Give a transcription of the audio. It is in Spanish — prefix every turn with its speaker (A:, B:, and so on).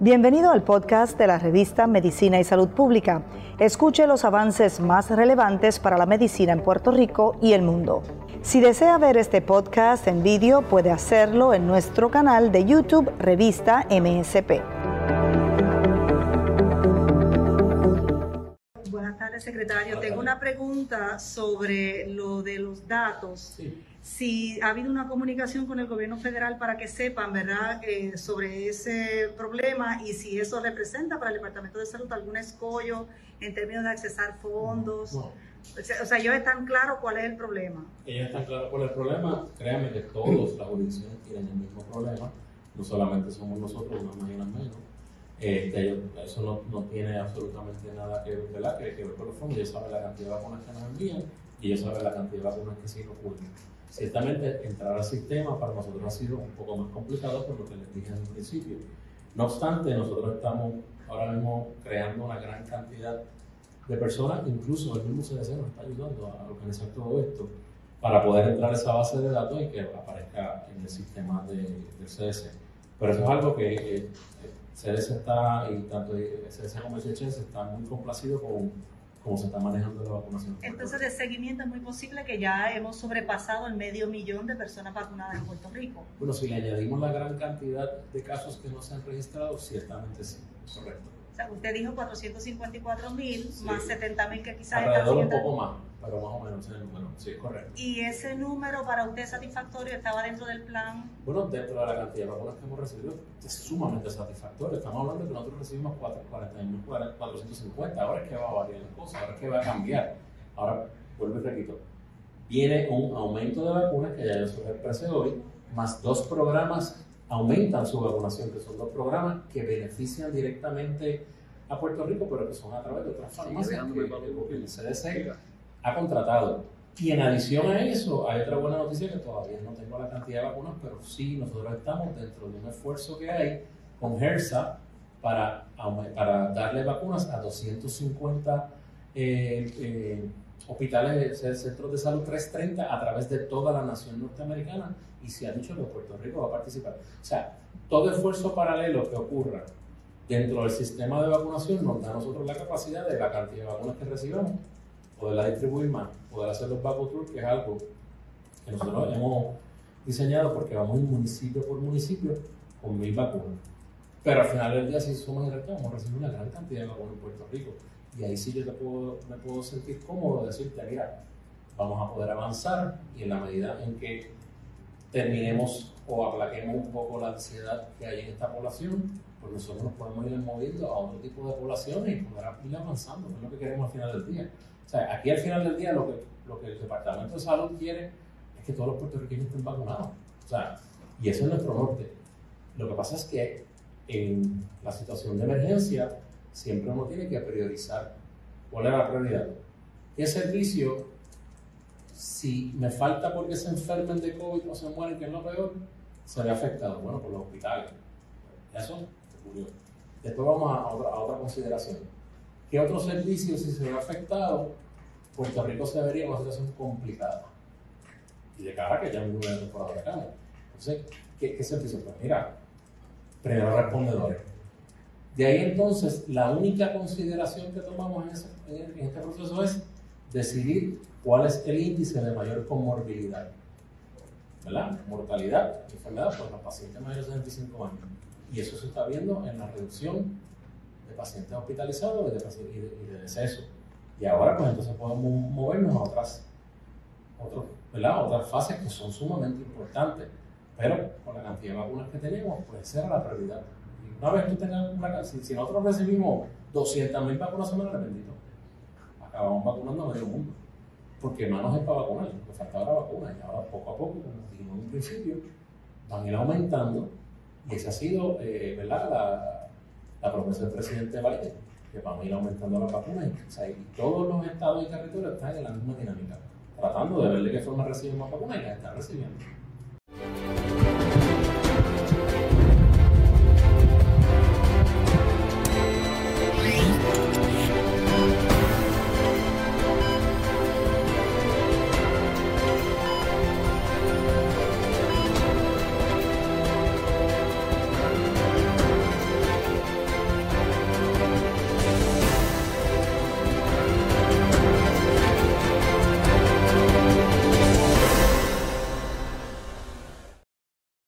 A: Bienvenido al podcast de la revista Medicina y Salud Pública. Escuche los avances más relevantes para la medicina en Puerto Rico y el mundo. Si desea ver este podcast en vídeo, puede hacerlo en nuestro canal de YouTube Revista MSP. Buenas tardes, secretario. Tengo una pregunta sobre lo de los datos si ha habido una comunicación con el gobierno federal para que sepan, ¿verdad?, eh, sobre ese problema y si eso representa para el Departamento de Salud algún escollo en términos de accesar fondos. O sea, ellos están claros cuál es el problema.
B: Ellos están claros cuál es el problema. Créanme que todos las jurisdicciones tienen el mismo problema. No solamente somos nosotros, unas más y unas menos. Este, eso no, no, tiene absolutamente nada que ver, ¿verdad? que, que ver con los fondos. Ellos saben la cantidad de vacunas que nos envían y ellos saben la cantidad de vacunas que sí nos. Ciertamente, entrar al sistema para nosotros ha sido un poco más complicado por lo que les dije en un principio. No obstante, nosotros estamos ahora mismo creando una gran cantidad de personas, incluso el mismo CDC nos está ayudando a organizar todo esto para poder entrar a esa base de datos y que aparezca en el sistema de, del CDC. Pero eso es algo que eh, CDC está, y tanto CDC como el CHS están muy complacidos con cómo se está manejando la vacunación.
A: Entonces, de seguimiento es muy posible que ya hemos sobrepasado el medio millón de personas vacunadas en Puerto Rico.
B: Bueno, si le añadimos la gran cantidad de casos que no se han registrado, ciertamente sí, correcto.
A: Sea, usted dijo 454 mil, más 70 mil que quizás
B: Alrededor un poco más, pero más o menos ese número, sí, correcto.
A: ¿Y ese número para usted satisfactorio estaba dentro del plan?
B: Bueno, dentro de la cantidad de vacunas que hemos recibido, es sumamente satisfactorio. Estamos hablando de que nosotros recibimos 40.450, ahora es que va a variar la cosa, ahora es que va a cambiar. Ahora, vuelvo y repito, viene un aumento de vacunas que ya yo se expresé hoy, más dos programas aumentan su vacunación, que son dos programas que benefician directamente a Puerto Rico, pero que son a través de otras farmacias que, el CDC ha contratado. Y en adición a eso, hay otra buena noticia que todavía no tengo la cantidad de vacunas, pero sí nosotros estamos dentro de un esfuerzo que hay con HERSA para, para darle vacunas a 250 eh, eh, hospitales, centros de salud 330 a través de toda la nación norteamericana y se ha dicho que Puerto Rico va a participar. O sea, todo esfuerzo paralelo que ocurra dentro del sistema de vacunación nos da a nosotros la capacidad de la cantidad de vacunas que recibamos, poderla distribuir más, poder hacer los vacunos tours, que es algo que nosotros hemos diseñado porque vamos municipio por municipio con mil vacunas. Pero al final del día, si somos y vamos a recibir una gran cantidad de vacunas en Puerto Rico. Y ahí sí yo te puedo, me puedo sentir cómodo decirte, mira, vamos a poder avanzar y en la medida en que terminemos o aplaquemos un poco la ansiedad que hay en esta población, pues nosotros nos podemos ir moviendo a otro tipo de poblaciones y poder ir avanzando, que es lo que queremos al final del día. O sea, aquí al final del día lo que, lo que el Departamento de Salud quiere es que todos los puertorriqueños estén vacunados. O sea, y eso es nuestro norte. Lo que pasa es que en la situación de emergencia siempre uno tiene que priorizar cuál es la prioridad. ¿Qué servicio, si me falta porque se enfermen de COVID o se mueren, que es lo peor, se ve afectado? Bueno, por los hospitales. Eso ocurrió. Después vamos a otra, a otra consideración. ¿Qué otro servicio, si se ve afectado, Puerto Rico se vería en una situación complicada? Y de cara que ya no hubiera temporada de cambio. Entonces, ¿qué, ¿qué servicio? Pues mira, primero respondedores de ahí entonces, la única consideración que tomamos en, este proceso es decidir cuál es el índice de mayor comorbilidad, ¿verdad? Mortalidad, enfermedad por los pacientes mayores de 65 años. Y eso se está viendo en la reducción de pacientes hospitalizados y de, y de, decesos. Y ahora, pues entonces podemos movernos a otras, otras fases que son sumamente importantes. Pero con la cantidad de vacunas que tenemos, pues esa era la prioridad. Una vez tú tengas una si, si nosotros recibimos 200.000 vacunas semanales, bendito, acabamos vacunando a medio mundo. Porque manos es para vacunar, nos faltaba la vacuna y ahora poco a poco, como dijimos en un principio, van a ir aumentando y esa ha sido, eh, ¿verdad?, la, la, promesa del presidente Biden, que van a ir aumentando las vacunas y, o sea, y todos los estados y territorios están en la misma dinámica, tratando de ver de qué forma reciben más vacunas y las están recibiendo.